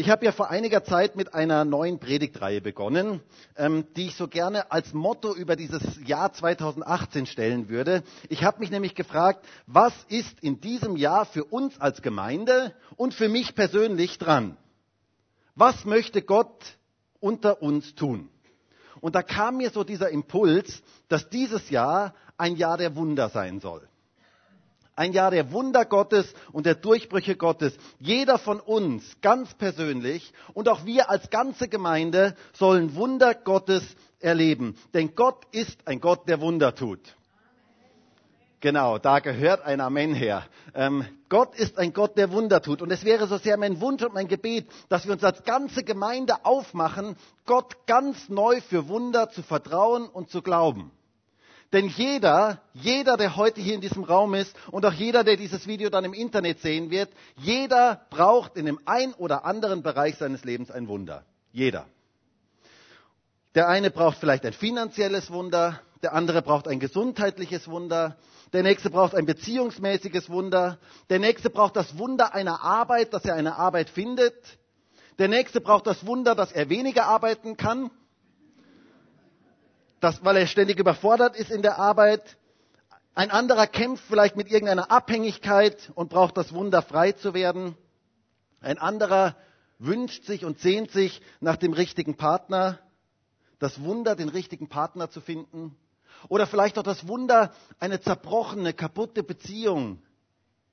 Ich habe ja vor einiger Zeit mit einer neuen Predigtreihe begonnen, ähm, die ich so gerne als Motto über dieses Jahr 2018 stellen würde. Ich habe mich nämlich gefragt, was ist in diesem Jahr für uns als Gemeinde und für mich persönlich dran? Was möchte Gott unter uns tun? Und da kam mir so dieser Impuls, dass dieses Jahr ein Jahr der Wunder sein soll. Ein Jahr der Wunder Gottes und der Durchbrüche Gottes. Jeder von uns ganz persönlich und auch wir als ganze Gemeinde sollen Wunder Gottes erleben. Denn Gott ist ein Gott, der Wunder tut. Genau, da gehört ein Amen her. Ähm, Gott ist ein Gott, der Wunder tut. Und es wäre so sehr mein Wunsch und mein Gebet, dass wir uns als ganze Gemeinde aufmachen, Gott ganz neu für Wunder zu vertrauen und zu glauben. Denn jeder, jeder, der heute hier in diesem Raum ist und auch jeder, der dieses Video dann im Internet sehen wird, jeder braucht in dem ein oder anderen Bereich seines Lebens ein Wunder. Jeder. Der eine braucht vielleicht ein finanzielles Wunder, der andere braucht ein gesundheitliches Wunder, der nächste braucht ein beziehungsmäßiges Wunder, der nächste braucht das Wunder einer Arbeit, dass er eine Arbeit findet, der nächste braucht das Wunder, dass er weniger arbeiten kann, dass, weil er ständig überfordert ist in der Arbeit. Ein anderer kämpft vielleicht mit irgendeiner Abhängigkeit und braucht das Wunder, frei zu werden. Ein anderer wünscht sich und sehnt sich nach dem richtigen Partner. Das Wunder, den richtigen Partner zu finden. Oder vielleicht auch das Wunder, eine zerbrochene, kaputte Beziehung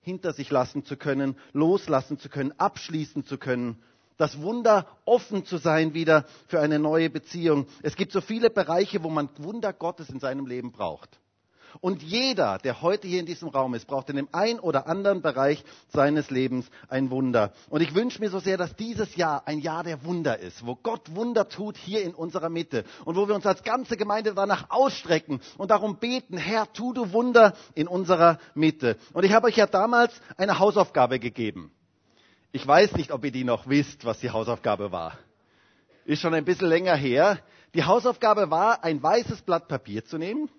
hinter sich lassen zu können, loslassen zu können, abschließen zu können das Wunder, offen zu sein wieder für eine neue Beziehung. Es gibt so viele Bereiche, wo man Wunder Gottes in seinem Leben braucht. Und jeder, der heute hier in diesem Raum ist, braucht in dem einen oder anderen Bereich seines Lebens ein Wunder. Und ich wünsche mir so sehr, dass dieses Jahr ein Jahr der Wunder ist, wo Gott Wunder tut hier in unserer Mitte und wo wir uns als ganze Gemeinde danach ausstrecken und darum beten, Herr, tu du Wunder in unserer Mitte. Und ich habe euch ja damals eine Hausaufgabe gegeben. Ich weiß nicht, ob ihr die noch wisst, was die Hausaufgabe war. Ist schon ein bisschen länger her. Die Hausaufgabe war, ein weißes Blatt Papier zu nehmen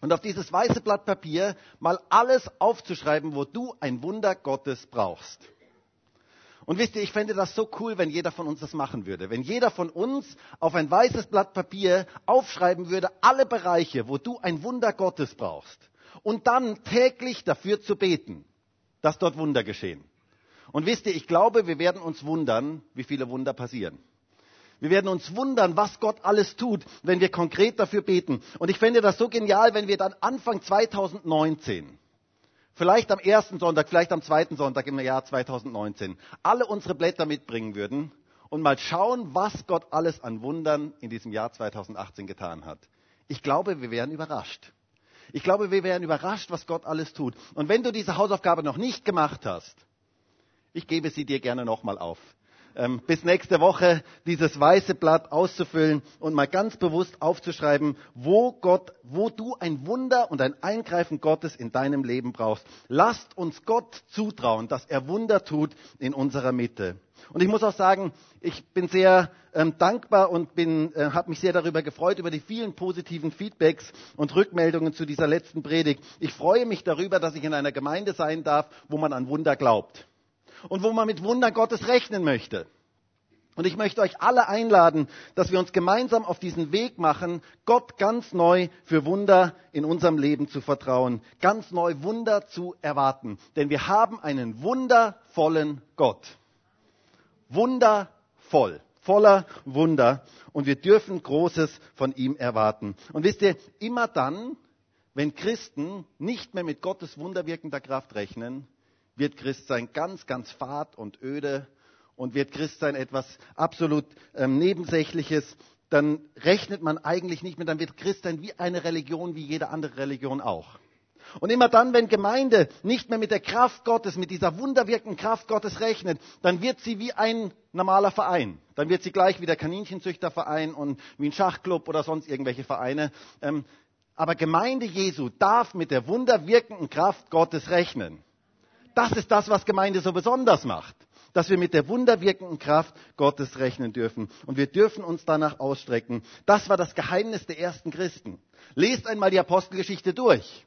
und auf dieses weiße Blatt Papier mal alles aufzuschreiben, wo du ein Wunder Gottes brauchst. Und wisst ihr, ich fände das so cool, wenn jeder von uns das machen würde. Wenn jeder von uns auf ein weißes Blatt Papier aufschreiben würde, alle Bereiche, wo du ein Wunder Gottes brauchst. Und dann täglich dafür zu beten, dass dort Wunder geschehen. Und wisst ihr, ich glaube, wir werden uns wundern, wie viele Wunder passieren. Wir werden uns wundern, was Gott alles tut, wenn wir konkret dafür beten. Und ich fände das so genial, wenn wir dann Anfang 2019, vielleicht am ersten Sonntag, vielleicht am zweiten Sonntag im Jahr 2019, alle unsere Blätter mitbringen würden und mal schauen, was Gott alles an Wundern in diesem Jahr 2018 getan hat. Ich glaube, wir wären überrascht. Ich glaube, wir wären überrascht, was Gott alles tut. Und wenn du diese Hausaufgabe noch nicht gemacht hast, ich gebe sie dir gerne nochmal auf. Ähm, bis nächste Woche dieses weiße Blatt auszufüllen und mal ganz bewusst aufzuschreiben, wo Gott, wo du ein Wunder und ein Eingreifen Gottes in deinem Leben brauchst. Lasst uns Gott zutrauen, dass er Wunder tut in unserer Mitte. Und ich muss auch sagen, ich bin sehr ähm, dankbar und bin, äh, habe mich sehr darüber gefreut über die vielen positiven Feedbacks und Rückmeldungen zu dieser letzten Predigt. Ich freue mich darüber, dass ich in einer Gemeinde sein darf, wo man an Wunder glaubt und wo man mit Wunder Gottes rechnen möchte. Und ich möchte euch alle einladen, dass wir uns gemeinsam auf diesen Weg machen, Gott ganz neu für Wunder in unserem Leben zu vertrauen, ganz neu Wunder zu erwarten. Denn wir haben einen wundervollen Gott. Wundervoll, voller Wunder. Und wir dürfen Großes von ihm erwarten. Und wisst ihr, immer dann, wenn Christen nicht mehr mit Gottes wunderwirkender Kraft rechnen, wird Christsein ganz, ganz fad und öde und wird Christsein etwas absolut ähm, Nebensächliches, dann rechnet man eigentlich nicht mehr, dann wird Christsein wie eine Religion, wie jede andere Religion auch. Und immer dann, wenn Gemeinde nicht mehr mit der Kraft Gottes, mit dieser wunderwirkenden Kraft Gottes rechnet, dann wird sie wie ein normaler Verein. Dann wird sie gleich wie der Kaninchenzüchterverein und wie ein Schachclub oder sonst irgendwelche Vereine. Ähm, aber Gemeinde Jesu darf mit der wunderwirkenden Kraft Gottes rechnen. Das ist das, was Gemeinde so besonders macht. Dass wir mit der wunderwirkenden Kraft Gottes rechnen dürfen. Und wir dürfen uns danach ausstrecken. Das war das Geheimnis der ersten Christen. Lest einmal die Apostelgeschichte durch.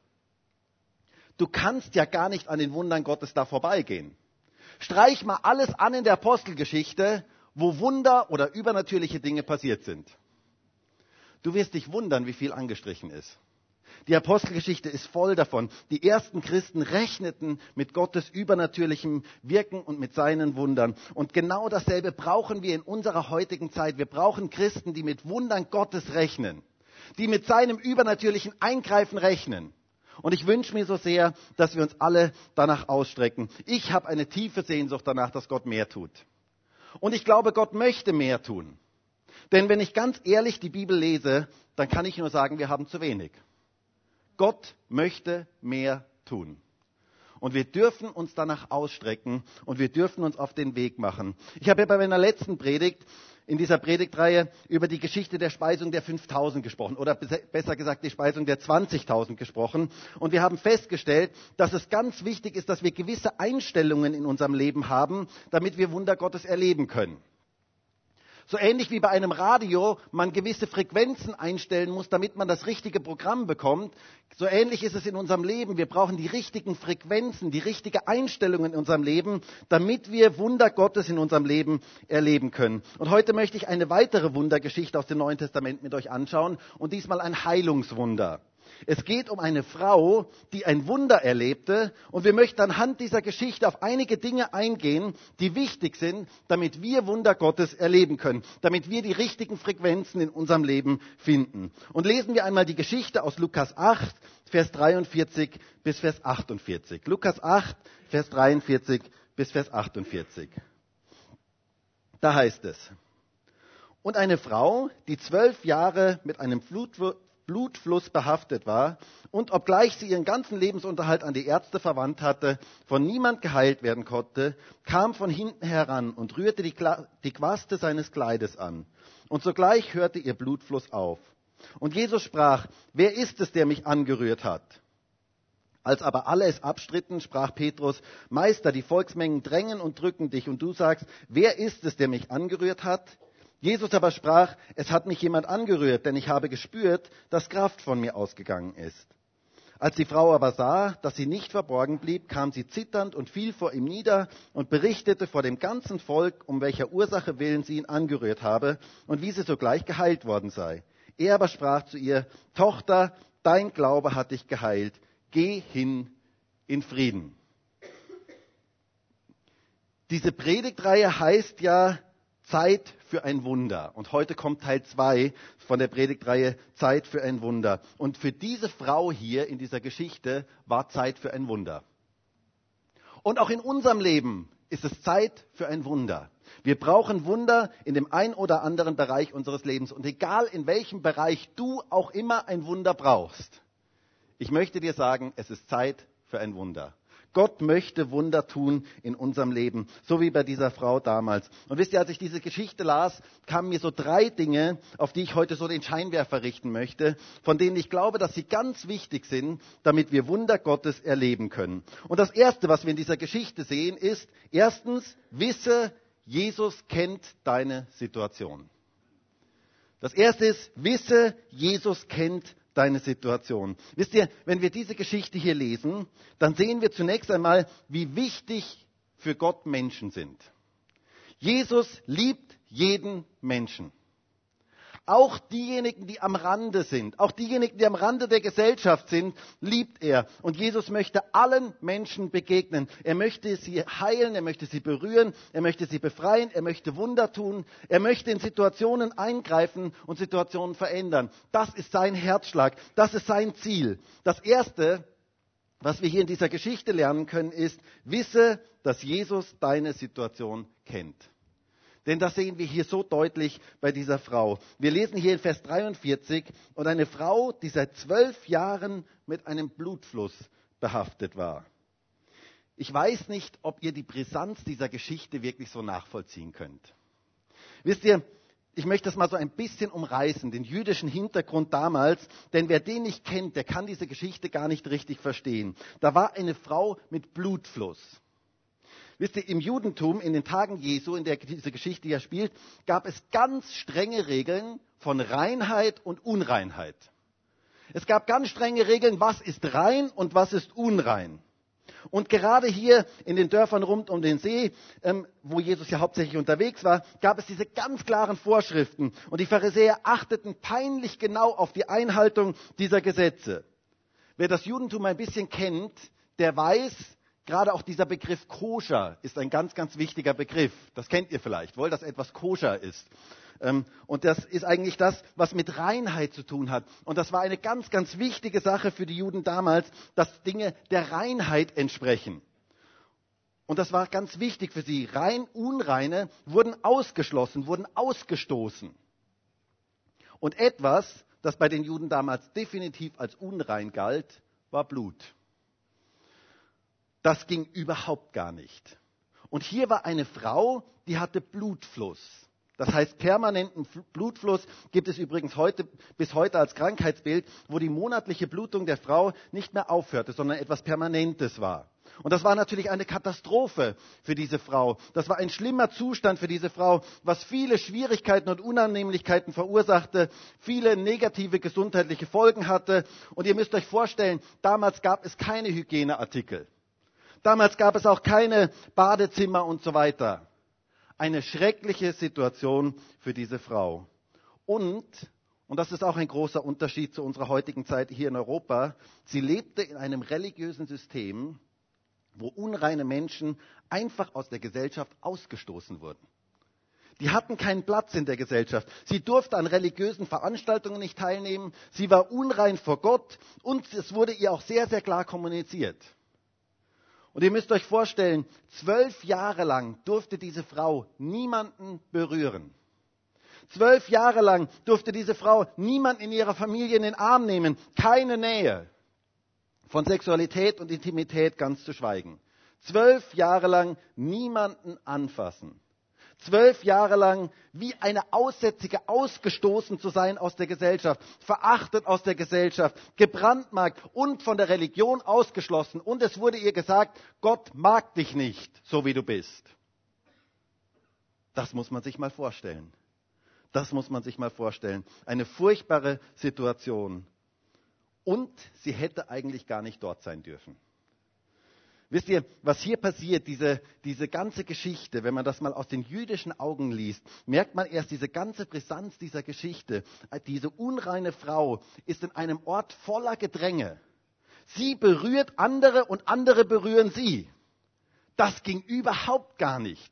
Du kannst ja gar nicht an den Wundern Gottes da vorbeigehen. Streich mal alles an in der Apostelgeschichte, wo Wunder oder übernatürliche Dinge passiert sind. Du wirst dich wundern, wie viel angestrichen ist. Die Apostelgeschichte ist voll davon. Die ersten Christen rechneten mit Gottes übernatürlichem Wirken und mit seinen Wundern. Und genau dasselbe brauchen wir in unserer heutigen Zeit. Wir brauchen Christen, die mit Wundern Gottes rechnen, die mit seinem übernatürlichen Eingreifen rechnen. Und ich wünsche mir so sehr, dass wir uns alle danach ausstrecken. Ich habe eine tiefe Sehnsucht danach, dass Gott mehr tut. Und ich glaube, Gott möchte mehr tun. Denn wenn ich ganz ehrlich die Bibel lese, dann kann ich nur sagen, wir haben zu wenig. Gott möchte mehr tun. Und wir dürfen uns danach ausstrecken und wir dürfen uns auf den Weg machen. Ich habe ja bei meiner letzten Predigt in dieser Predigtreihe über die Geschichte der Speisung der 5000 gesprochen oder besser gesagt die Speisung der 20.000 gesprochen. Und wir haben festgestellt, dass es ganz wichtig ist, dass wir gewisse Einstellungen in unserem Leben haben, damit wir Wunder Gottes erleben können. So ähnlich wie bei einem Radio man gewisse Frequenzen einstellen muss, damit man das richtige Programm bekommt, so ähnlich ist es in unserem Leben. Wir brauchen die richtigen Frequenzen, die richtige Einstellungen in unserem Leben, damit wir Wunder Gottes in unserem Leben erleben können. Und heute möchte ich eine weitere Wundergeschichte aus dem Neuen Testament mit euch anschauen und diesmal ein Heilungswunder. Es geht um eine Frau, die ein Wunder erlebte und wir möchten anhand dieser Geschichte auf einige Dinge eingehen, die wichtig sind, damit wir Wunder Gottes erleben können, damit wir die richtigen Frequenzen in unserem Leben finden. Und lesen wir einmal die Geschichte aus Lukas 8, Vers 43 bis Vers 48. Lukas 8, Vers 43 bis Vers 48. Da heißt es, und eine Frau, die zwölf Jahre mit einem Blutfluss behaftet war und obgleich sie ihren ganzen Lebensunterhalt an die Ärzte verwandt hatte, von niemand geheilt werden konnte, kam von hinten heran und rührte die, die Quaste seines Kleides an. Und sogleich hörte ihr Blutfluss auf. Und Jesus sprach, wer ist es, der mich angerührt hat? Als aber alle es abstritten, sprach Petrus, Meister, die Volksmengen drängen und drücken dich, und du sagst, wer ist es, der mich angerührt hat? Jesus aber sprach, es hat mich jemand angerührt, denn ich habe gespürt, dass Kraft von mir ausgegangen ist. Als die Frau aber sah, dass sie nicht verborgen blieb, kam sie zitternd und fiel vor ihm nieder und berichtete vor dem ganzen Volk, um welcher Ursache willen sie ihn angerührt habe und wie sie sogleich geheilt worden sei. Er aber sprach zu ihr, Tochter, dein Glaube hat dich geheilt, geh hin in Frieden. Diese Predigtreihe heißt ja Zeit für ein Wunder. Und heute kommt Teil 2 von der Predigtreihe Zeit für ein Wunder. Und für diese Frau hier in dieser Geschichte war Zeit für ein Wunder. Und auch in unserem Leben ist es Zeit für ein Wunder. Wir brauchen Wunder in dem ein oder anderen Bereich unseres Lebens. Und egal in welchem Bereich du auch immer ein Wunder brauchst, ich möchte dir sagen, es ist Zeit für ein Wunder. Gott möchte Wunder tun in unserem Leben, so wie bei dieser Frau damals. Und wisst ihr, als ich diese Geschichte las, kamen mir so drei Dinge, auf die ich heute so den Scheinwerfer richten möchte, von denen ich glaube, dass sie ganz wichtig sind, damit wir Wunder Gottes erleben können. Und das Erste, was wir in dieser Geschichte sehen, ist, erstens, wisse, Jesus kennt deine Situation. Das Erste ist, wisse, Jesus kennt deine Situation. Wisst ihr, wenn wir diese Geschichte hier lesen, dann sehen wir zunächst einmal, wie wichtig für Gott Menschen sind. Jesus liebt jeden Menschen. Auch diejenigen, die am Rande sind, auch diejenigen, die am Rande der Gesellschaft sind, liebt er. Und Jesus möchte allen Menschen begegnen. Er möchte sie heilen, er möchte sie berühren, er möchte sie befreien, er möchte Wunder tun, er möchte in Situationen eingreifen und Situationen verändern. Das ist sein Herzschlag, das ist sein Ziel. Das Erste, was wir hier in dieser Geschichte lernen können, ist, wisse, dass Jesus deine Situation kennt. Denn das sehen wir hier so deutlich bei dieser Frau. Wir lesen hier in Vers 43, und eine Frau, die seit zwölf Jahren mit einem Blutfluss behaftet war. Ich weiß nicht, ob ihr die Brisanz dieser Geschichte wirklich so nachvollziehen könnt. Wisst ihr, ich möchte das mal so ein bisschen umreißen, den jüdischen Hintergrund damals, denn wer den nicht kennt, der kann diese Geschichte gar nicht richtig verstehen. Da war eine Frau mit Blutfluss. Wisst ihr, im Judentum, in den Tagen Jesu, in der diese Geschichte ja spielt, gab es ganz strenge Regeln von Reinheit und Unreinheit. Es gab ganz strenge Regeln, was ist rein und was ist unrein. Und gerade hier in den Dörfern rund um den See, ähm, wo Jesus ja hauptsächlich unterwegs war, gab es diese ganz klaren Vorschriften. Und die Pharisäer achteten peinlich genau auf die Einhaltung dieser Gesetze. Wer das Judentum ein bisschen kennt, der weiß, gerade auch dieser Begriff koscher ist ein ganz, ganz wichtiger Begriff. Das kennt ihr vielleicht, wohl, dass etwas koscher ist. Ähm, und das ist eigentlich das, was mit Reinheit zu tun hat. Und das war eine ganz, ganz wichtige Sache für die Juden damals, dass Dinge der Reinheit entsprechen. Und das war ganz wichtig für sie. Rein, Unreine wurden ausgeschlossen, wurden ausgestoßen. Und etwas, das bei den Juden damals definitiv als unrein galt, war Blut. Das ging überhaupt gar nicht. Und hier war eine Frau, die hatte Blutfluss. Das heißt, permanenten Blutfluss gibt es übrigens heute, bis heute als Krankheitsbild, wo die monatliche Blutung der Frau nicht mehr aufhörte, sondern etwas Permanentes war. Und das war natürlich eine Katastrophe für diese Frau. Das war ein schlimmer Zustand für diese Frau, was viele Schwierigkeiten und Unannehmlichkeiten verursachte, viele negative gesundheitliche Folgen hatte. Und ihr müsst euch vorstellen, damals gab es keine Hygieneartikel. Damals gab es auch keine Badezimmer und so weiter eine schreckliche Situation für diese Frau. Und, und das ist auch ein großer Unterschied zu unserer heutigen Zeit hier in Europa, sie lebte in einem religiösen System, wo unreine Menschen einfach aus der Gesellschaft ausgestoßen wurden. Die hatten keinen Platz in der Gesellschaft. Sie durfte an religiösen Veranstaltungen nicht teilnehmen. Sie war unrein vor Gott und es wurde ihr auch sehr, sehr klar kommuniziert. Und ihr müsst euch vorstellen, zwölf Jahre lang durfte diese Frau niemanden berühren. Zwölf Jahre lang durfte diese Frau niemand in ihrer Familie in den Arm nehmen, keine Nähe. Von Sexualität und Intimität ganz zu schweigen. Zwölf Jahre lang niemanden anfassen zwölf Jahre lang wie eine Aussätzige ausgestoßen zu sein aus der Gesellschaft, verachtet aus der Gesellschaft, gebrandmarkt und von der Religion ausgeschlossen. Und es wurde ihr gesagt, Gott mag dich nicht, so wie du bist. Das muss man sich mal vorstellen. Das muss man sich mal vorstellen. Eine furchtbare Situation. Und sie hätte eigentlich gar nicht dort sein dürfen. Wisst ihr, was hier passiert, diese, diese ganze Geschichte, wenn man das mal aus den jüdischen Augen liest, merkt man erst diese ganze Brisanz dieser Geschichte. Diese unreine Frau ist in einem Ort voller Gedränge. Sie berührt andere und andere berühren sie. Das ging überhaupt gar nicht.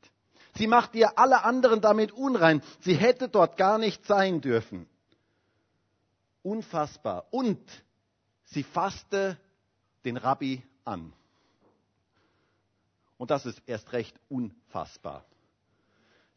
Sie macht ihr alle anderen damit unrein. Sie hätte dort gar nicht sein dürfen. Unfassbar. Und sie fasste den Rabbi an. Und das ist erst recht unfassbar.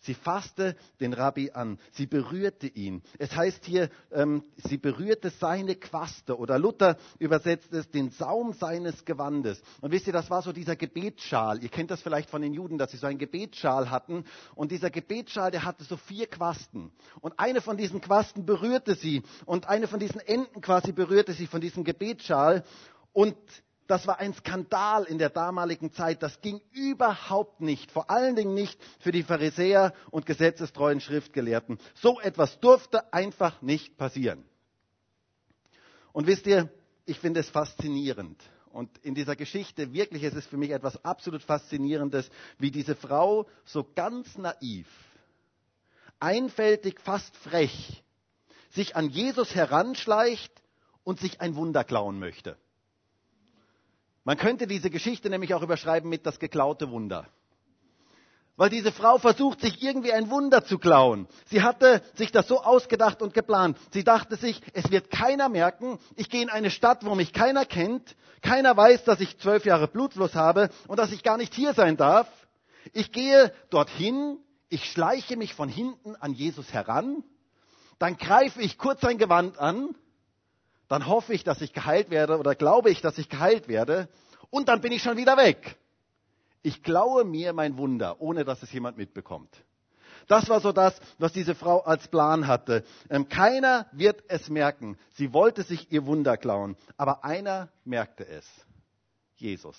Sie fasste den Rabbi an, sie berührte ihn. Es heißt hier, ähm, sie berührte seine Quaste oder Luther übersetzt es den Saum seines Gewandes. Und wisst ihr, das war so dieser Gebetsschal. Ihr kennt das vielleicht von den Juden, dass sie so einen Gebetsschal hatten. Und dieser Gebetsschal, der hatte so vier Quasten. Und eine von diesen Quasten berührte sie und eine von diesen Enden quasi berührte sie von diesem Gebetsschal. Und das war ein Skandal in der damaligen Zeit. Das ging überhaupt nicht. Vor allen Dingen nicht für die Pharisäer und gesetzestreuen Schriftgelehrten. So etwas durfte einfach nicht passieren. Und wisst ihr, ich finde es faszinierend. Und in dieser Geschichte wirklich ist es für mich etwas absolut Faszinierendes, wie diese Frau so ganz naiv, einfältig, fast frech, sich an Jesus heranschleicht und sich ein Wunder klauen möchte. Man könnte diese Geschichte nämlich auch überschreiben mit das geklaute Wunder. Weil diese Frau versucht, sich irgendwie ein Wunder zu klauen. Sie hatte sich das so ausgedacht und geplant. Sie dachte sich, es wird keiner merken. Ich gehe in eine Stadt, wo mich keiner kennt. Keiner weiß, dass ich zwölf Jahre Blutfluss habe und dass ich gar nicht hier sein darf. Ich gehe dorthin. Ich schleiche mich von hinten an Jesus heran. Dann greife ich kurz sein Gewand an dann hoffe ich, dass ich geheilt werde oder glaube ich, dass ich geheilt werde und dann bin ich schon wieder weg. Ich klaue mir mein Wunder, ohne dass es jemand mitbekommt. Das war so das, was diese Frau als Plan hatte. Ähm, keiner wird es merken. Sie wollte sich ihr Wunder klauen, aber einer merkte es. Jesus.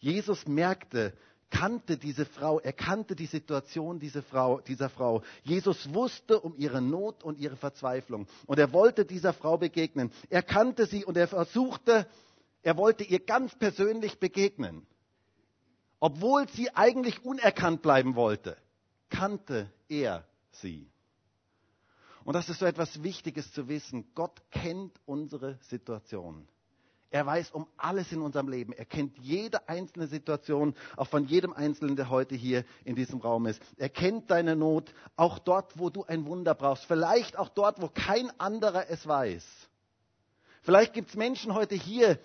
Jesus merkte, kannte diese Frau, er kannte die Situation dieser Frau, dieser Frau. Jesus wusste um ihre Not und ihre Verzweiflung und er wollte dieser Frau begegnen. Er kannte sie und er versuchte, Er wollte ihr ganz persönlich begegnen. Obwohl sie eigentlich unerkannt bleiben wollte, kannte er sie. Und das ist so etwas Wichtiges zu wissen. Gott kennt unsere Situation. Er weiß um alles in unserem Leben. Er kennt jede einzelne Situation, auch von jedem Einzelnen, der heute hier in diesem Raum ist. Er kennt deine Not, auch dort, wo du ein Wunder brauchst. Vielleicht auch dort, wo kein anderer es weiß. Vielleicht gibt es Menschen heute hier,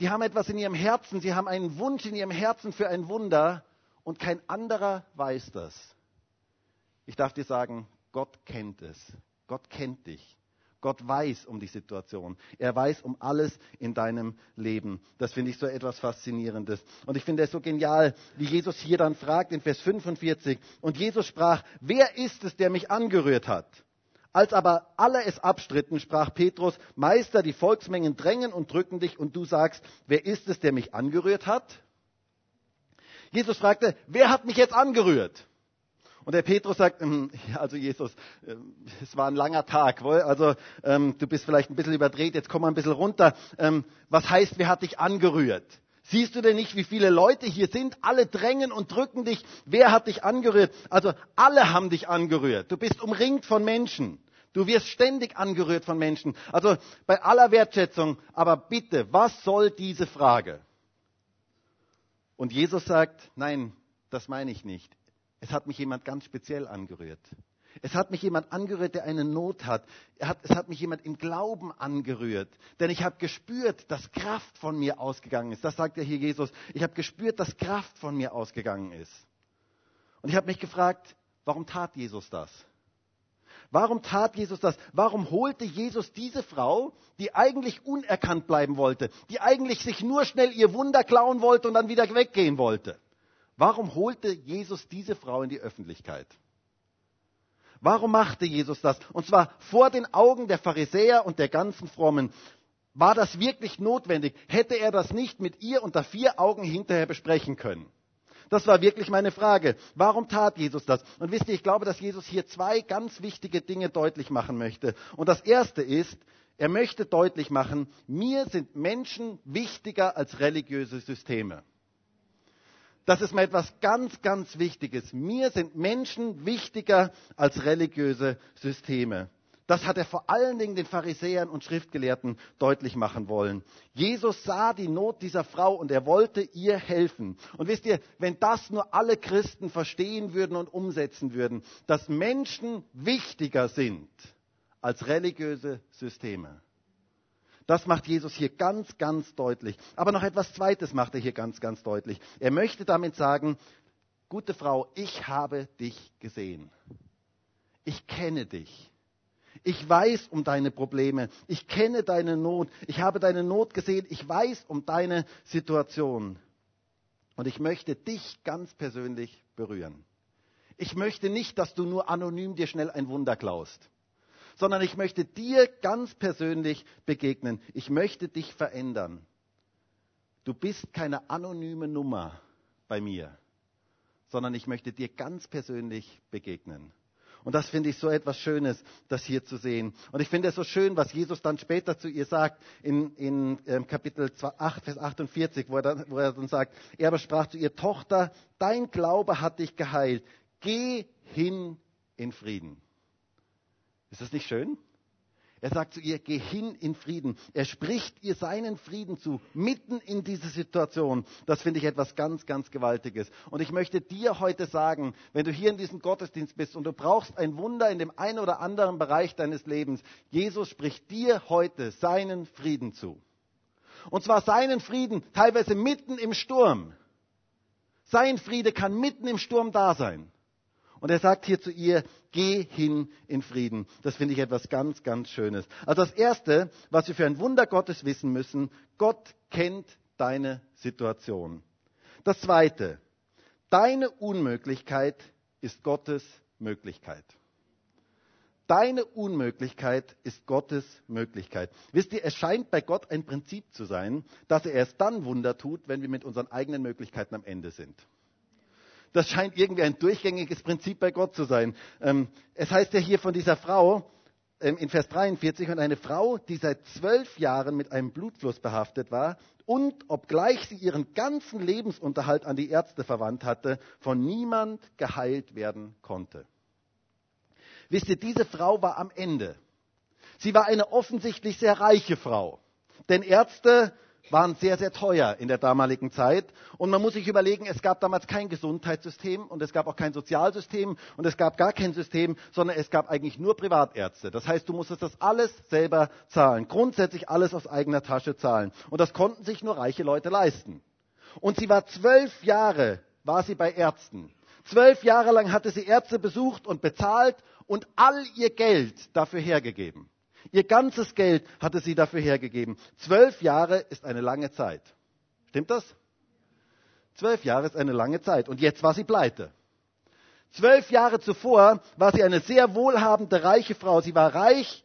die haben etwas in ihrem Herzen, sie haben einen Wunsch in ihrem Herzen für ein Wunder und kein anderer weiß das. Ich darf dir sagen, Gott kennt es. Gott kennt dich. Gott weiß um die Situation. Er weiß um alles in deinem Leben. Das finde ich so etwas Faszinierendes. Und ich finde es so genial, wie Jesus hier dann fragt in Vers 45. Und Jesus sprach, wer ist es, der mich angerührt hat? Als aber alle es abstritten, sprach Petrus, Meister, die Volksmengen drängen und drücken dich und du sagst, wer ist es, der mich angerührt hat? Jesus fragte, wer hat mich jetzt angerührt? Und der Petrus sagt, ähm, also Jesus, äh, es war ein langer Tag, wohl? also ähm, du bist vielleicht ein bisschen überdreht, jetzt komm mal ein bisschen runter. Ähm, was heißt, wer hat dich angerührt? Siehst du denn nicht, wie viele Leute hier sind? Alle drängen und drücken dich. Wer hat dich angerührt? Also alle haben dich angerührt. Du bist umringt von Menschen. Du wirst ständig angerührt von Menschen. Also bei aller Wertschätzung, aber bitte, was soll diese Frage? Und Jesus sagt, nein, das meine ich nicht. Es hat mich jemand ganz speziell angerührt. Es hat mich jemand angerührt, der eine Not hat. es hat mich jemand im Glauben angerührt. Denn ich habe gespürt, dass Kraft von mir ausgegangen ist. Das sagt ja hier Jesus. Ich habe gespürt, dass Kraft von mir ausgegangen ist. Und ich habe mich gefragt, warum tat Jesus das? Warum tat Jesus das? Warum holte Jesus diese Frau, die eigentlich unerkannt bleiben wollte, die eigentlich sich nur schnell ihr Wunder klauen wollte und dann wieder weggehen wollte? Warum holte Jesus diese Frau in die Öffentlichkeit? Warum machte Jesus das? Und zwar vor den Augen der Pharisäer und der ganzen Frommen. War das wirklich notwendig? Hätte er das nicht mit ihr unter vier Augen hinterher besprechen können? Das war wirklich meine Frage. Warum tat Jesus das? Und wisst ihr, ich glaube, dass Jesus hier zwei ganz wichtige Dinge deutlich machen möchte. Und das erste ist, er möchte deutlich machen, mir sind Menschen wichtiger als religiöse Systeme. Das ist mir etwas ganz, ganz Wichtiges. Mir sind Menschen wichtiger als religiöse Systeme. Das hat er vor allen Dingen den Pharisäern und Schriftgelehrten deutlich machen wollen. Jesus sah die Not dieser Frau und er wollte ihr helfen. Und wisst ihr, wenn das nur alle Christen verstehen würden und umsetzen würden, dass Menschen wichtiger sind als religiöse Systeme, das macht Jesus hier ganz, ganz deutlich. Aber noch etwas Zweites macht er hier ganz, ganz deutlich. Er möchte damit sagen, gute Frau, ich habe dich gesehen. Ich kenne dich. Ich weiß um deine Probleme. Ich kenne deine Not. Ich habe deine Not gesehen. Ich weiß um deine Situation. Und ich möchte dich ganz persönlich berühren. Ich möchte nicht, dass du nur anonym dir schnell ein Wunder klaust sondern ich möchte dir ganz persönlich begegnen. Ich möchte dich verändern. Du bist keine anonyme Nummer bei mir, sondern ich möchte dir ganz persönlich begegnen. Und das finde ich so etwas Schönes, das hier zu sehen. Und ich finde es so schön, was Jesus dann später zu ihr sagt, in, in ähm, Kapitel 8, Vers 48, wo er, dann, wo er dann sagt, er aber sprach zu ihr, Tochter, dein Glaube hat dich geheilt. Geh hin in Frieden. Ist das nicht schön? Er sagt zu ihr, geh hin in Frieden. Er spricht ihr seinen Frieden zu, mitten in diese Situation. Das finde ich etwas ganz, ganz Gewaltiges. Und ich möchte dir heute sagen, wenn du hier in diesem Gottesdienst bist und du brauchst ein Wunder in dem einen oder anderen Bereich deines Lebens, Jesus spricht dir heute seinen Frieden zu. Und zwar seinen Frieden, teilweise mitten im Sturm. Sein Friede kann mitten im Sturm da sein. Und er sagt hier zu ihr, geh hin in Frieden. Das finde ich etwas ganz, ganz Schönes. Also das Erste, was wir für ein Wunder Gottes wissen müssen, Gott kennt deine Situation. Das Zweite, deine Unmöglichkeit ist Gottes Möglichkeit. Deine Unmöglichkeit ist Gottes Möglichkeit. Wisst ihr, es scheint bei Gott ein Prinzip zu sein, dass er erst dann Wunder tut, wenn wir mit unseren eigenen Möglichkeiten am Ende sind. Das scheint irgendwie ein durchgängiges Prinzip bei Gott zu sein. Ähm, es heißt ja hier von dieser Frau, ähm, in Vers 43, und eine Frau, die seit zwölf Jahren mit einem Blutfluss behaftet war und obgleich sie ihren ganzen Lebensunterhalt an die Ärzte verwandt hatte, von niemand geheilt werden konnte. Wisst ihr, diese Frau war am Ende. Sie war eine offensichtlich sehr reiche Frau. Denn Ärzte waren sehr, sehr teuer in der damaligen Zeit. Und man muss sich überlegen, es gab damals kein Gesundheitssystem und es gab auch kein Sozialsystem und es gab gar kein System, sondern es gab eigentlich nur Privatärzte. Das heißt, du musstest das alles selber zahlen. Grundsätzlich alles aus eigener Tasche zahlen. Und das konnten sich nur reiche Leute leisten. Und sie war zwölf Jahre, war sie bei Ärzten. Zwölf Jahre lang hatte sie Ärzte besucht und bezahlt und all ihr Geld dafür hergegeben. Ihr ganzes Geld hatte sie dafür hergegeben. Zwölf Jahre ist eine lange Zeit. Stimmt das? Zwölf Jahre ist eine lange Zeit. Und jetzt war sie pleite. Zwölf Jahre zuvor war sie eine sehr wohlhabende, reiche Frau. Sie war reich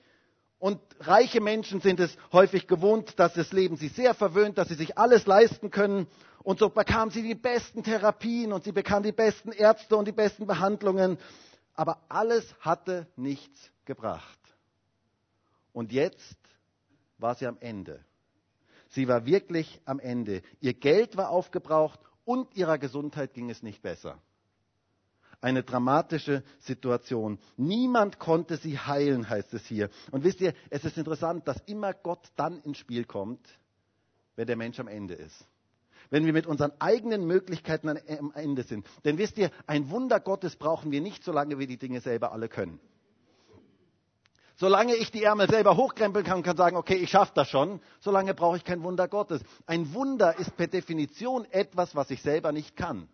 und reiche Menschen sind es häufig gewohnt, dass das Leben sie sehr verwöhnt, dass sie sich alles leisten können. Und so bekam sie die besten Therapien und sie bekam die besten Ärzte und die besten Behandlungen. Aber alles hatte nichts gebracht. Und jetzt war sie am Ende. Sie war wirklich am Ende. Ihr Geld war aufgebraucht und ihrer Gesundheit ging es nicht besser. Eine dramatische Situation. Niemand konnte sie heilen, heißt es hier. Und wisst ihr, es ist interessant, dass immer Gott dann ins Spiel kommt, wenn der Mensch am Ende ist. Wenn wir mit unseren eigenen Möglichkeiten am Ende sind. Denn wisst ihr, ein Wunder Gottes brauchen wir nicht, solange wir die Dinge selber alle können. Solange ich die Ärmel selber hochkrempeln kann und kann sagen, okay, ich schaffe das schon, solange brauche ich kein Wunder Gottes. Ein Wunder ist per Definition etwas, was ich selber nicht kann.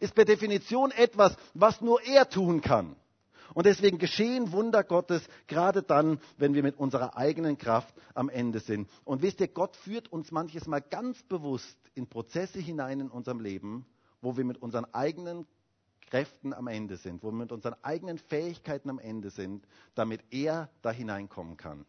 Ist per Definition etwas, was nur er tun kann. Und deswegen geschehen Wunder Gottes gerade dann, wenn wir mit unserer eigenen Kraft am Ende sind. Und wisst ihr, Gott führt uns manches Mal ganz bewusst in Prozesse hinein in unserem Leben, wo wir mit unseren eigenen Kräften am Ende sind, wo wir mit unseren eigenen Fähigkeiten am Ende sind, damit er da hineinkommen kann.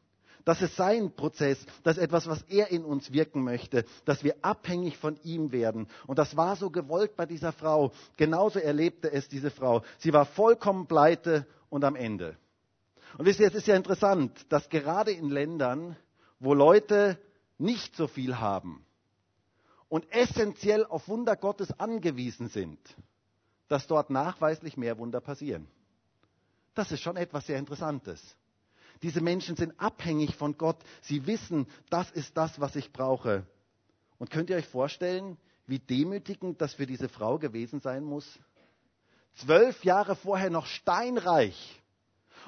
Das ist sein Prozess, das ist etwas, was er in uns wirken möchte, dass wir abhängig von ihm werden. Und das war so gewollt bei dieser Frau. Genauso erlebte es diese Frau. Sie war vollkommen pleite und am Ende. Und wisst ihr, es ist ja interessant, dass gerade in Ländern, wo Leute nicht so viel haben und essentiell auf Wunder Gottes angewiesen sind, dass dort nachweislich mehr Wunder passieren. Das ist schon etwas sehr Interessantes. Diese Menschen sind abhängig von Gott. Sie wissen, das ist das, was ich brauche. Und könnt ihr euch vorstellen, wie demütigend das für diese Frau gewesen sein muss? Zwölf Jahre vorher noch steinreich.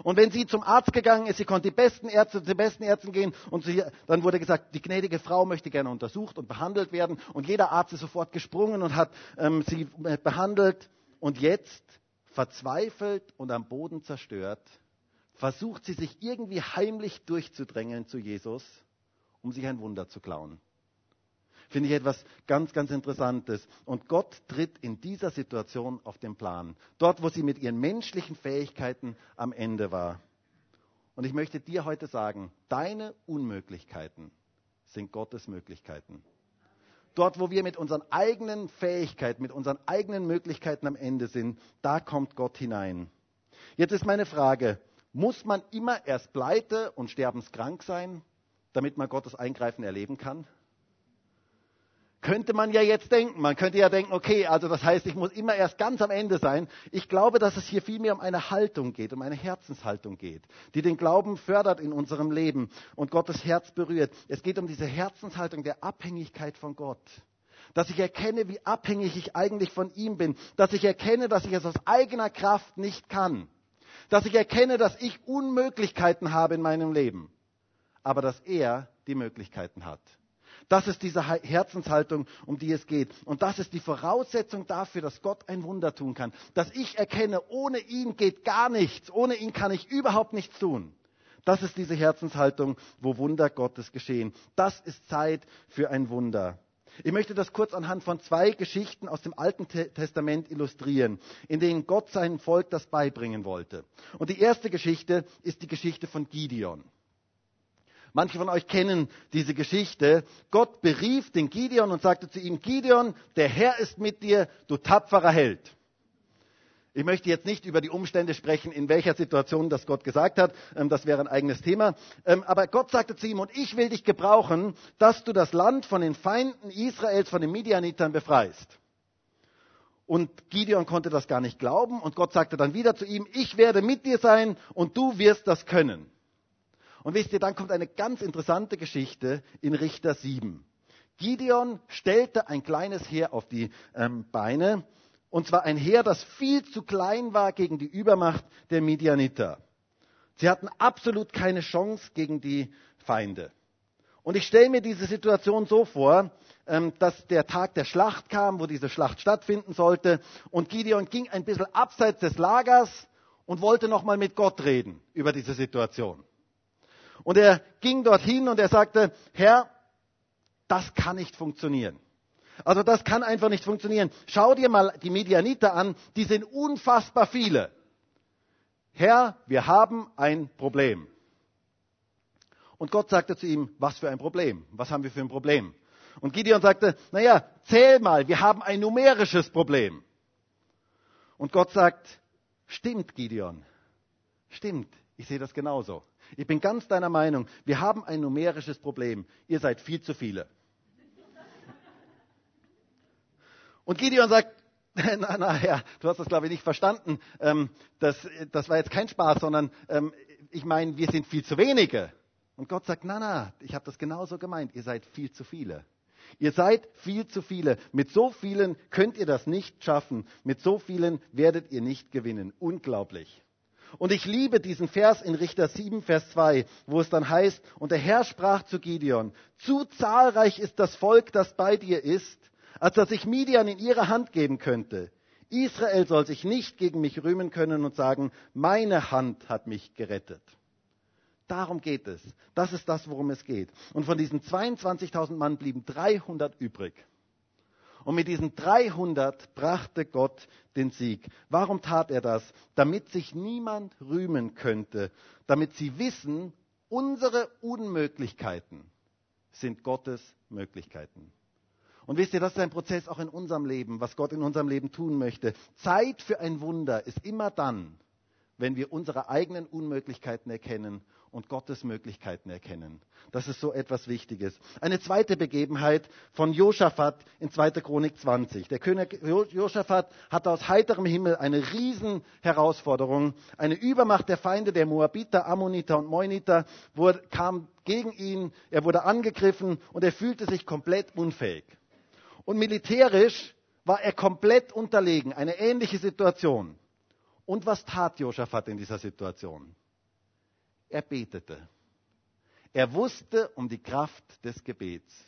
Und wenn sie zum Arzt gegangen ist, sie konnte die besten Ärzte zu den besten Ärzten gehen und sie, dann wurde gesagt, die gnädige Frau möchte gerne untersucht und behandelt werden. Und jeder Arzt ist sofort gesprungen und hat ähm, sie behandelt. Und jetzt, verzweifelt und am Boden zerstört, versucht sie sich irgendwie heimlich durchzudrängeln zu Jesus, um sich ein Wunder zu klauen. Finde ich etwas ganz, ganz Interessantes. Und Gott tritt in dieser Situation auf den Plan. Dort, wo sie mit ihren menschlichen Fähigkeiten am Ende war. Und ich möchte dir heute sagen, deine Unmöglichkeiten sind Gottes Möglichkeiten dort, wo wir mit unseren eigenen Fähigkeiten, mit unseren eigenen Möglichkeiten am Ende sind, da kommt Gott hinein. Jetzt ist meine Frage, muss man immer erst pleite und sterbenskrank sein, damit man Gottes Eingreifen erleben kann? Könnte man ja jetzt denken. Man könnte ja denken, okay, also das heißt, ich muss immer erst ganz am Ende sein. Ich glaube, dass es hier vielmehr um eine Haltung geht, um eine Herzenshaltung geht, die den Glauben fördert in unserem Leben und Gottes Herz berührt. Es geht um diese Herzenshaltung der Abhängigkeit von Gott. Dass ich erkenne, wie abhängig ich eigentlich von ihm bin. Dass ich erkenne, dass ich es aus eigener Kraft nicht kann. Dass ich erkenne, dass ich Unmöglichkeiten habe in meinem Leben. Aber dass er die Möglichkeiten hat. Das ist diese Herzenshaltung, um die es geht. Und das ist die Voraussetzung dafür, dass Gott ein Wunder tun kann. Dass ich erkenne, ohne ihn geht gar nichts. Ohne ihn kann ich überhaupt nichts tun. Das ist diese Herzenshaltung, wo Wunder Gottes geschehen. Das ist Zeit für ein Wunder. Ich möchte das kurz anhand von zwei Geschichten aus dem Alten Testament illustrieren, in denen Gott seinem Volk das beibringen wollte. Und die erste Geschichte ist die Geschichte von Gideon. Manche von euch kennen diese Geschichte. Gott berief den Gideon und sagte zu ihm, Gideon, der Herr ist mit dir, du tapferer Held. Ich möchte jetzt nicht über die Umstände sprechen, in welcher Situation das Gott gesagt hat. Ähm, das wäre ein eigenes Thema. Ähm, aber Gott sagte zu ihm, und ich will dich gebrauchen, dass du das Land von den Feinden Israels, von den Midianitern befreist. Und Gideon konnte das gar nicht glauben. Und Gott sagte dann wieder zu ihm, ich werde mit dir sein und du wirst das können. Und wisst ihr, dann kommt eine ganz interessante Geschichte in Richter 7. Gideon stellte ein kleines Heer auf die ähm, Beine und zwar ein Heer, das viel zu klein war gegen die Übermacht der Midianiter. Sie hatten absolut keine Chance gegen die Feinde. Und ich stelle mir diese Situation so vor, ähm, dass der Tag der Schlacht kam, wo diese Schlacht stattfinden sollte. Und Gideon ging ein bisschen abseits des Lagers und wollte nochmal mit Gott reden über diese Situation. Und er ging dorthin und er sagte, Herr, das kann nicht funktionieren. Also das kann einfach nicht funktionieren. Schau dir mal die Medianiter an, die sind unfassbar viele. Herr, wir haben ein Problem. Und Gott sagte zu ihm, was für ein Problem? Was haben wir für ein Problem? Und Gideon sagte, naja, zähl mal, wir haben ein numerisches Problem. Und Gott sagt, stimmt, Gideon, stimmt, ich sehe das genauso. Ich bin ganz deiner Meinung, wir haben ein numerisches Problem. Ihr seid viel zu viele. Und Gideon sagt, na, na, Herr, du hast das glaube ich nicht verstanden. Ähm, das, das war jetzt kein Spaß, sondern ähm, ich meine, wir sind viel zu wenige. Und Gott sagt, na, na, ich habe das genauso gemeint. Ihr seid viel zu viele. Ihr seid viel zu viele. Mit so vielen könnt ihr das nicht schaffen. Mit so vielen werdet ihr nicht gewinnen. Unglaublich. Und ich liebe diesen Vers in Richter 7, Vers 2, wo es dann heißt, und der Herr sprach zu Gideon, zu zahlreich ist das Volk, das bei dir ist, als dass ich Midian in ihre Hand geben könnte. Israel soll sich nicht gegen mich rühmen können und sagen, meine Hand hat mich gerettet. Darum geht es. Das ist das, worum es geht. Und von diesen 22.000 Mann blieben 300 übrig. Und mit diesen 300 brachte Gott den Sieg. Warum tat er das? Damit sich niemand rühmen könnte, damit sie wissen, unsere Unmöglichkeiten sind Gottes Möglichkeiten. Und wisst ihr, das ist ein Prozess auch in unserem Leben, was Gott in unserem Leben tun möchte. Zeit für ein Wunder ist immer dann, wenn wir unsere eigenen Unmöglichkeiten erkennen und Gottes Möglichkeiten erkennen. Das ist so etwas Wichtiges. Eine zweite Begebenheit von Josaphat in 2. Chronik 20. Der König Josaphat hatte aus heiterem Himmel eine riesen Herausforderung. Eine Übermacht der Feinde der Moabiter, Ammoniter und Moiniter wurde, kam gegen ihn. Er wurde angegriffen und er fühlte sich komplett unfähig. Und militärisch war er komplett unterlegen, eine ähnliche Situation. Und was tat Josaphat in dieser Situation? Er betete. Er wusste um die Kraft des Gebets.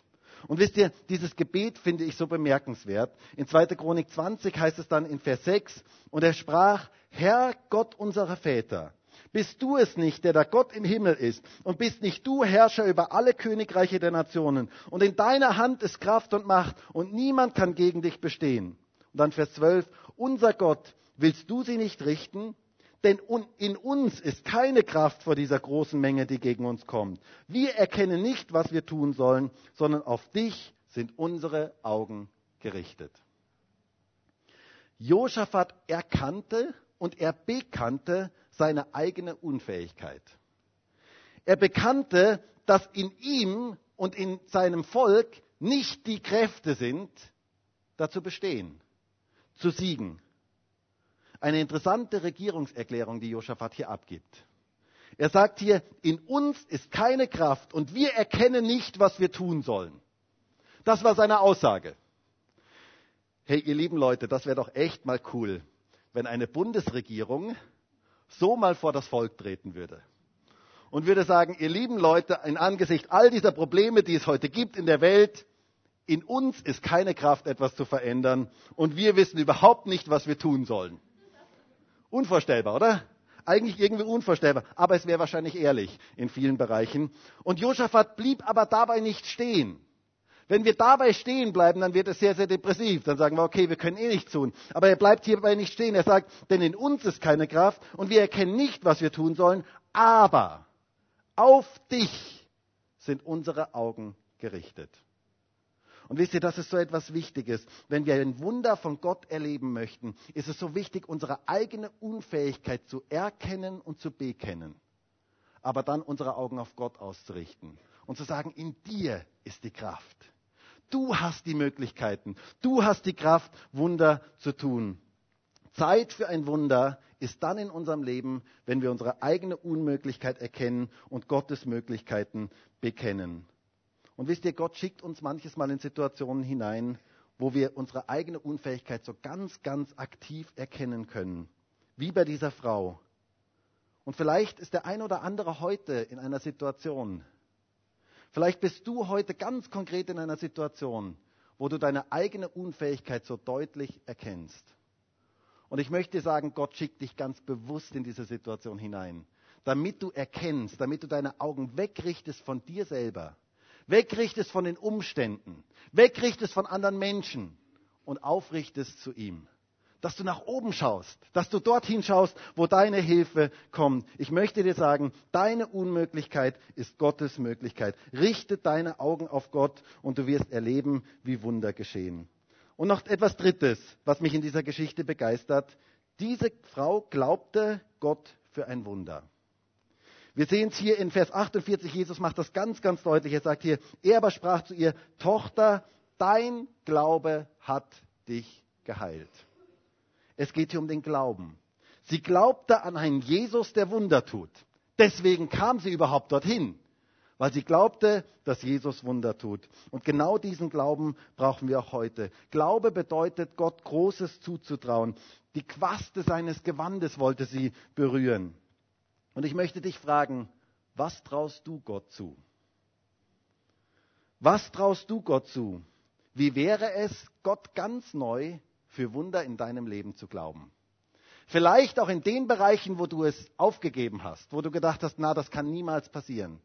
Und wisst ihr, dieses Gebet finde ich so bemerkenswert. In 2. Chronik 20 heißt es dann in Vers 6, und er sprach, Herr Gott unserer Väter, bist du es nicht, der da Gott im Himmel ist? Und bist nicht du Herrscher über alle Königreiche der Nationen? Und in deiner Hand ist Kraft und Macht und niemand kann gegen dich bestehen. Und dann Vers 12, unser Gott, willst du sie nicht richten? Denn in uns ist keine Kraft vor dieser großen Menge, die gegen uns kommt. Wir erkennen nicht, was wir tun sollen, sondern auf dich sind unsere Augen gerichtet. Josaphat erkannte und er bekannte, seine eigene Unfähigkeit. Er bekannte, dass in ihm und in seinem Volk nicht die Kräfte sind, dazu bestehen, zu siegen. Eine interessante Regierungserklärung, die Josaphat hier abgibt. Er sagt hier, in uns ist keine Kraft und wir erkennen nicht, was wir tun sollen. Das war seine Aussage. Hey, ihr lieben Leute, das wäre doch echt mal cool, wenn eine Bundesregierung so mal vor das Volk treten würde und würde sagen, ihr lieben Leute, in Angesicht all dieser Probleme, die es heute gibt in der Welt, in uns ist keine Kraft, etwas zu verändern und wir wissen überhaupt nicht, was wir tun sollen. Unvorstellbar, oder? Eigentlich irgendwie unvorstellbar, aber es wäre wahrscheinlich ehrlich in vielen Bereichen. Und Josaphat blieb aber dabei nicht stehen. Wenn wir dabei stehen bleiben, dann wird es sehr, sehr depressiv. Dann sagen wir, okay, wir können eh nichts tun. Aber er bleibt hierbei nicht stehen. Er sagt, denn in uns ist keine Kraft und wir erkennen nicht, was wir tun sollen. Aber auf dich sind unsere Augen gerichtet. Und wisst ihr, das ist so etwas Wichtiges. Wenn wir ein Wunder von Gott erleben möchten, ist es so wichtig, unsere eigene Unfähigkeit zu erkennen und zu bekennen. Aber dann unsere Augen auf Gott auszurichten und zu sagen, in dir ist die Kraft. Du hast die Möglichkeiten. Du hast die Kraft, Wunder zu tun. Zeit für ein Wunder ist dann in unserem Leben, wenn wir unsere eigene Unmöglichkeit erkennen und Gottes Möglichkeiten bekennen. Und wisst ihr, Gott schickt uns manches Mal in Situationen hinein, wo wir unsere eigene Unfähigkeit so ganz, ganz aktiv erkennen können. Wie bei dieser Frau. Und vielleicht ist der ein oder andere heute in einer Situation. Vielleicht bist du heute ganz konkret in einer Situation, wo du deine eigene Unfähigkeit so deutlich erkennst. Und ich möchte sagen, Gott schickt dich ganz bewusst in diese Situation hinein, damit du erkennst, damit du deine Augen wegrichtest von dir selber, wegrichtest von den Umständen, wegrichtest von anderen Menschen und aufrichtest zu ihm. Dass du nach oben schaust, dass du dorthin schaust, wo deine Hilfe kommt. Ich möchte dir sagen, deine Unmöglichkeit ist Gottes Möglichkeit. Richte deine Augen auf Gott und du wirst erleben, wie Wunder geschehen. Und noch etwas Drittes, was mich in dieser Geschichte begeistert. Diese Frau glaubte Gott für ein Wunder. Wir sehen es hier in Vers 48, Jesus macht das ganz, ganz deutlich. Er sagt hier, er aber sprach zu ihr, Tochter, dein Glaube hat dich geheilt. Es geht hier um den Glauben. Sie glaubte an einen Jesus, der Wunder tut. Deswegen kam sie überhaupt dorthin weil sie glaubte, dass Jesus Wunder tut. Und genau diesen Glauben brauchen wir auch heute. Glaube bedeutet, Gott Großes zuzutrauen. Die Quaste seines Gewandes wollte sie berühren. Und ich möchte dich fragen, was traust du Gott zu? Was traust du Gott zu? Wie wäre es, Gott ganz neu für Wunder in deinem Leben zu glauben? Vielleicht auch in den Bereichen, wo du es aufgegeben hast, wo du gedacht hast, na, das kann niemals passieren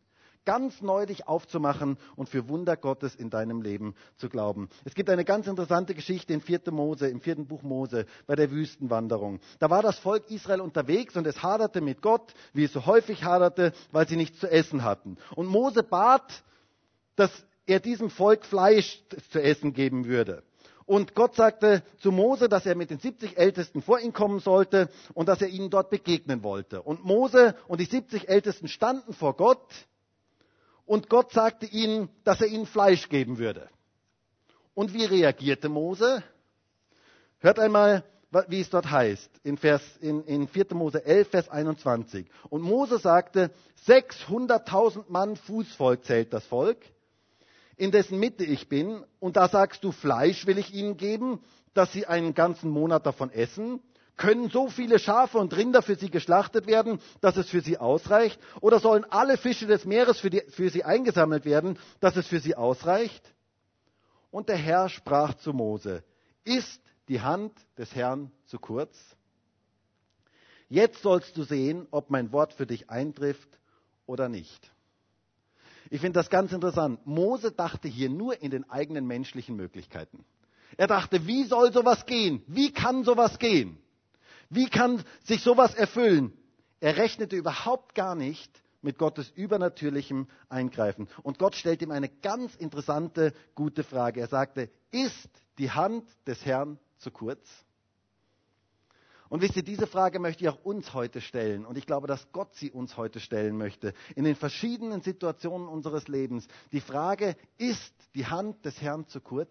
ganz neu dich aufzumachen und für Wunder Gottes in deinem Leben zu glauben. Es gibt eine ganz interessante Geschichte in 4. Mose, im vierten Buch Mose, bei der Wüstenwanderung. Da war das Volk Israel unterwegs und es haderte mit Gott, wie es so häufig haderte, weil sie nichts zu essen hatten. Und Mose bat, dass er diesem Volk Fleisch zu essen geben würde. Und Gott sagte zu Mose, dass er mit den 70 Ältesten vor ihn kommen sollte und dass er ihnen dort begegnen wollte. Und Mose und die 70 Ältesten standen vor Gott und Gott sagte ihnen, dass er ihnen Fleisch geben würde. Und wie reagierte Mose? Hört einmal, wie es dort heißt, in, Vers, in, in 4. Mose 11, Vers 21. Und Mose sagte, 600.000 Mann Fußvolk zählt das Volk, in dessen Mitte ich bin. Und da sagst du, Fleisch will ich ihnen geben, dass sie einen ganzen Monat davon essen. Können so viele Schafe und Rinder für sie geschlachtet werden, dass es für sie ausreicht? Oder sollen alle Fische des Meeres für, die, für sie eingesammelt werden, dass es für sie ausreicht? Und der Herr sprach zu Mose, ist die Hand des Herrn zu kurz? Jetzt sollst du sehen, ob mein Wort für dich eintrifft oder nicht. Ich finde das ganz interessant. Mose dachte hier nur in den eigenen menschlichen Möglichkeiten. Er dachte, wie soll sowas gehen? Wie kann sowas gehen? Wie kann sich sowas erfüllen? Er rechnete überhaupt gar nicht mit Gottes übernatürlichem Eingreifen. Und Gott stellt ihm eine ganz interessante, gute Frage. Er sagte, ist die Hand des Herrn zu kurz? Und wisst ihr, diese Frage möchte ich auch uns heute stellen. Und ich glaube, dass Gott sie uns heute stellen möchte. In den verschiedenen Situationen unseres Lebens. Die Frage, ist die Hand des Herrn zu kurz?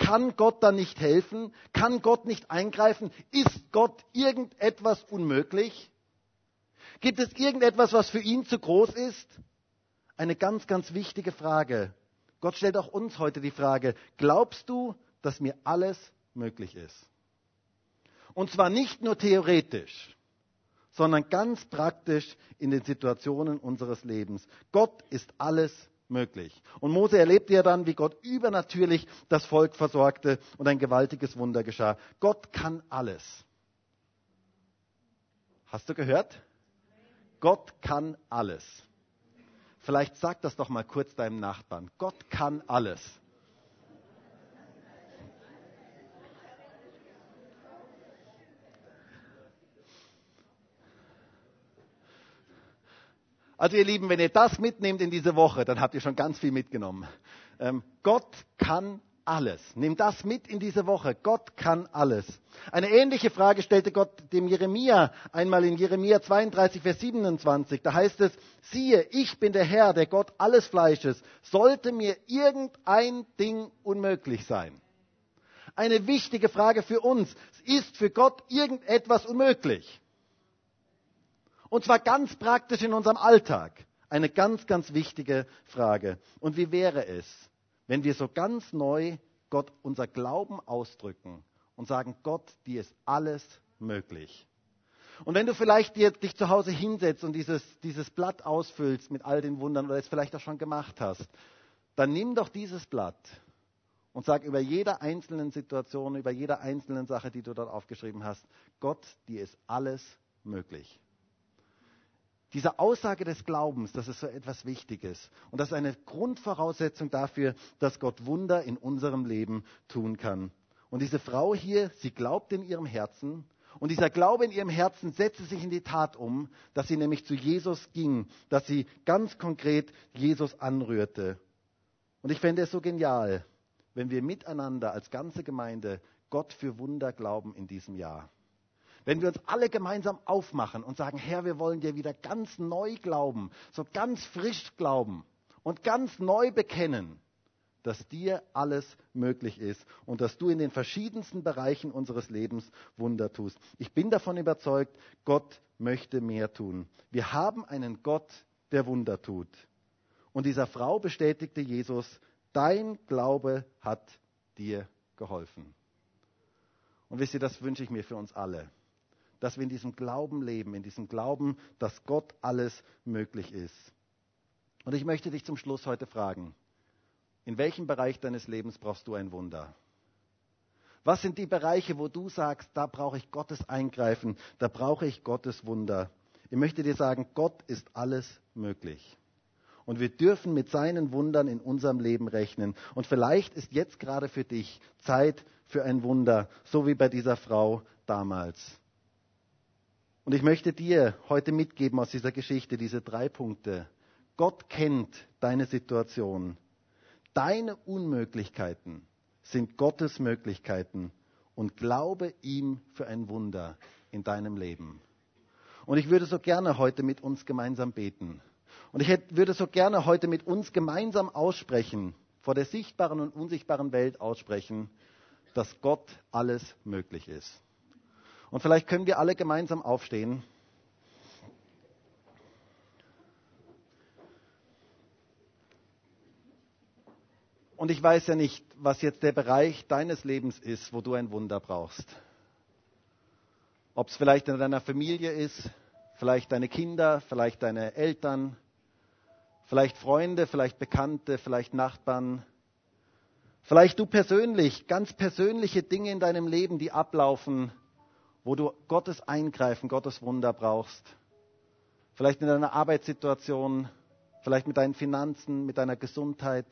Kann Gott da nicht helfen? Kann Gott nicht eingreifen? Ist Gott irgendetwas unmöglich? Gibt es irgendetwas, was für ihn zu groß ist? Eine ganz, ganz wichtige Frage. Gott stellt auch uns heute die Frage, glaubst du, dass mir alles möglich ist? Und zwar nicht nur theoretisch, sondern ganz praktisch in den Situationen unseres Lebens. Gott ist alles möglich. Und Mose erlebte ja dann, wie Gott übernatürlich das Volk versorgte und ein gewaltiges Wunder geschah. Gott kann alles. Hast du gehört? Gott kann alles. Vielleicht sag das doch mal kurz deinem Nachbarn. Gott kann alles. Also ihr Lieben, wenn ihr das mitnehmt in diese Woche, dann habt ihr schon ganz viel mitgenommen. Ähm, Gott kann alles. Nimm das mit in diese Woche. Gott kann alles. Eine ähnliche Frage stellte Gott dem Jeremia einmal in Jeremia 32, Vers 27. Da heißt es, siehe, ich bin der Herr, der Gott alles Fleisches. Sollte mir irgendein Ding unmöglich sein? Eine wichtige Frage für uns. Ist für Gott irgendetwas unmöglich? Und zwar ganz praktisch in unserem Alltag. Eine ganz, ganz wichtige Frage. Und wie wäre es, wenn wir so ganz neu Gott unser Glauben ausdrücken und sagen, Gott, dir ist alles möglich. Und wenn du vielleicht dir, dich zu Hause hinsetzt und dieses, dieses Blatt ausfüllst mit all den Wundern oder es vielleicht auch schon gemacht hast, dann nimm doch dieses Blatt und sag über jede einzelnen Situation, über jede einzelne Sache, die du dort aufgeschrieben hast, Gott, dir ist alles möglich. Diese Aussage des Glaubens, das ist so etwas Wichtiges. Und das ist eine Grundvoraussetzung dafür, dass Gott Wunder in unserem Leben tun kann. Und diese Frau hier, sie glaubt in ihrem Herzen. Und dieser Glaube in ihrem Herzen setzte sich in die Tat um, dass sie nämlich zu Jesus ging, dass sie ganz konkret Jesus anrührte. Und ich fände es so genial, wenn wir miteinander als ganze Gemeinde Gott für Wunder glauben in diesem Jahr. Wenn wir uns alle gemeinsam aufmachen und sagen, Herr, wir wollen dir wieder ganz neu glauben, so ganz frisch glauben und ganz neu bekennen, dass dir alles möglich ist und dass du in den verschiedensten Bereichen unseres Lebens Wunder tust. Ich bin davon überzeugt, Gott möchte mehr tun. Wir haben einen Gott, der Wunder tut. Und dieser Frau bestätigte Jesus, dein Glaube hat dir geholfen. Und wisst ihr, das wünsche ich mir für uns alle dass wir in diesem Glauben leben, in diesem Glauben, dass Gott alles möglich ist. Und ich möchte dich zum Schluss heute fragen, in welchem Bereich deines Lebens brauchst du ein Wunder? Was sind die Bereiche, wo du sagst, da brauche ich Gottes Eingreifen, da brauche ich Gottes Wunder? Ich möchte dir sagen, Gott ist alles möglich. Und wir dürfen mit seinen Wundern in unserem Leben rechnen. Und vielleicht ist jetzt gerade für dich Zeit für ein Wunder, so wie bei dieser Frau damals. Und ich möchte dir heute mitgeben aus dieser Geschichte diese drei Punkte. Gott kennt deine Situation. Deine Unmöglichkeiten sind Gottes Möglichkeiten und glaube ihm für ein Wunder in deinem Leben. Und ich würde so gerne heute mit uns gemeinsam beten. Und ich würde so gerne heute mit uns gemeinsam aussprechen, vor der sichtbaren und unsichtbaren Welt aussprechen, dass Gott alles möglich ist. Und vielleicht können wir alle gemeinsam aufstehen. Und ich weiß ja nicht, was jetzt der Bereich deines Lebens ist, wo du ein Wunder brauchst. Ob es vielleicht in deiner Familie ist, vielleicht deine Kinder, vielleicht deine Eltern, vielleicht Freunde, vielleicht Bekannte, vielleicht Nachbarn, vielleicht du persönlich, ganz persönliche Dinge in deinem Leben, die ablaufen, wo du Gottes Eingreifen, Gottes Wunder brauchst. Vielleicht in deiner Arbeitssituation, vielleicht mit deinen Finanzen, mit deiner Gesundheit.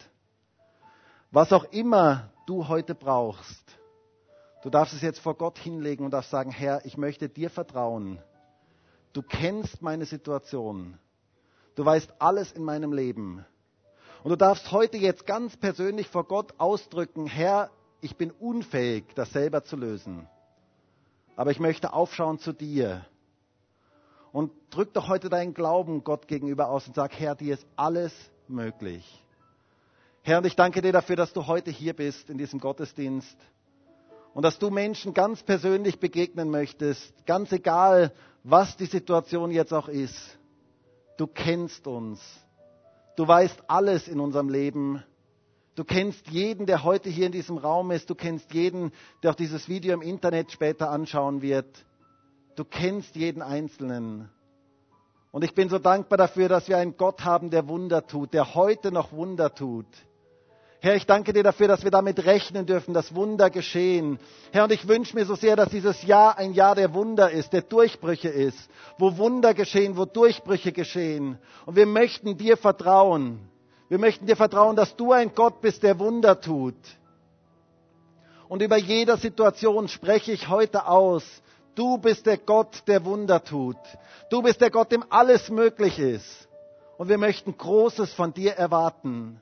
Was auch immer du heute brauchst, du darfst es jetzt vor Gott hinlegen und darfst sagen, Herr, ich möchte dir vertrauen. Du kennst meine Situation. Du weißt alles in meinem Leben. Und du darfst heute jetzt ganz persönlich vor Gott ausdrücken, Herr, ich bin unfähig, das selber zu lösen aber ich möchte aufschauen zu dir. Und drück doch heute deinen Glauben Gott gegenüber aus und sag, Herr, dir ist alles möglich. Herr, und ich danke dir dafür, dass du heute hier bist in diesem Gottesdienst und dass du Menschen ganz persönlich begegnen möchtest, ganz egal, was die Situation jetzt auch ist. Du kennst uns. Du weißt alles in unserem Leben. Du kennst jeden, der heute hier in diesem Raum ist. Du kennst jeden, der auch dieses Video im Internet später anschauen wird. Du kennst jeden Einzelnen. Und ich bin so dankbar dafür, dass wir einen Gott haben, der Wunder tut, der heute noch Wunder tut. Herr, ich danke dir dafür, dass wir damit rechnen dürfen, dass Wunder geschehen. Herr, und ich wünsche mir so sehr, dass dieses Jahr ein Jahr der Wunder ist, der Durchbrüche ist, wo Wunder geschehen, wo Durchbrüche geschehen. Und wir möchten dir vertrauen. Wir möchten dir vertrauen, dass du ein Gott bist, der Wunder tut. Und über jeder Situation spreche ich heute aus. Du bist der Gott, der Wunder tut. Du bist der Gott, dem alles möglich ist. Und wir möchten Großes von dir erwarten.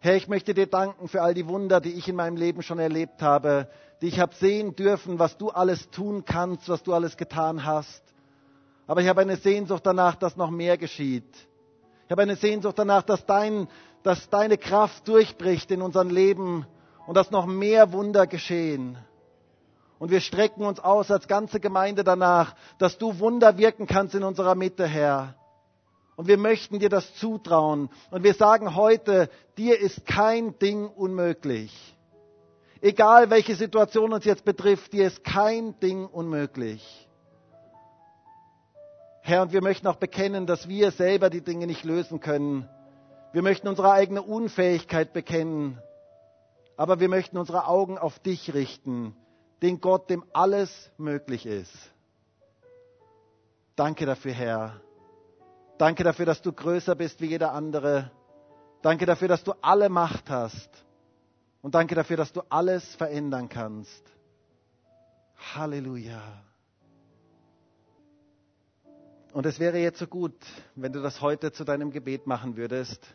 Herr, ich möchte dir danken für all die Wunder, die ich in meinem Leben schon erlebt habe, die ich habe sehen dürfen, was du alles tun kannst, was du alles getan hast. Aber ich habe eine Sehnsucht danach, dass noch mehr geschieht. Ich habe eine Sehnsucht danach, dass, dein, dass deine Kraft durchbricht in unserem Leben und dass noch mehr Wunder geschehen. Und wir strecken uns aus als ganze Gemeinde danach, dass du Wunder wirken kannst in unserer Mitte, Herr. Und wir möchten dir das zutrauen. Und wir sagen heute, dir ist kein Ding unmöglich. Egal welche Situation uns jetzt betrifft, dir ist kein Ding unmöglich. Herr, und wir möchten auch bekennen, dass wir selber die Dinge nicht lösen können. Wir möchten unsere eigene Unfähigkeit bekennen. Aber wir möchten unsere Augen auf dich richten, den Gott, dem alles möglich ist. Danke dafür, Herr. Danke dafür, dass du größer bist wie jeder andere. Danke dafür, dass du alle Macht hast. Und danke dafür, dass du alles verändern kannst. Halleluja. Und es wäre jetzt so gut, wenn du das heute zu deinem Gebet machen würdest.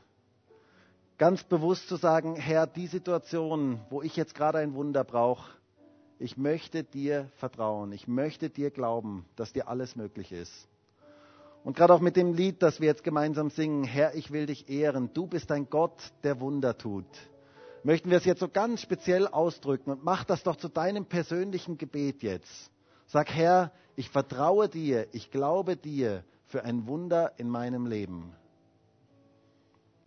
Ganz bewusst zu sagen, Herr, die Situation, wo ich jetzt gerade ein Wunder brauche, ich möchte dir vertrauen, ich möchte dir glauben, dass dir alles möglich ist. Und gerade auch mit dem Lied, das wir jetzt gemeinsam singen, Herr, ich will dich ehren, du bist ein Gott, der Wunder tut. Möchten wir es jetzt so ganz speziell ausdrücken und mach das doch zu deinem persönlichen Gebet jetzt. Sag, Herr, ich vertraue dir, ich glaube dir für ein Wunder in meinem Leben.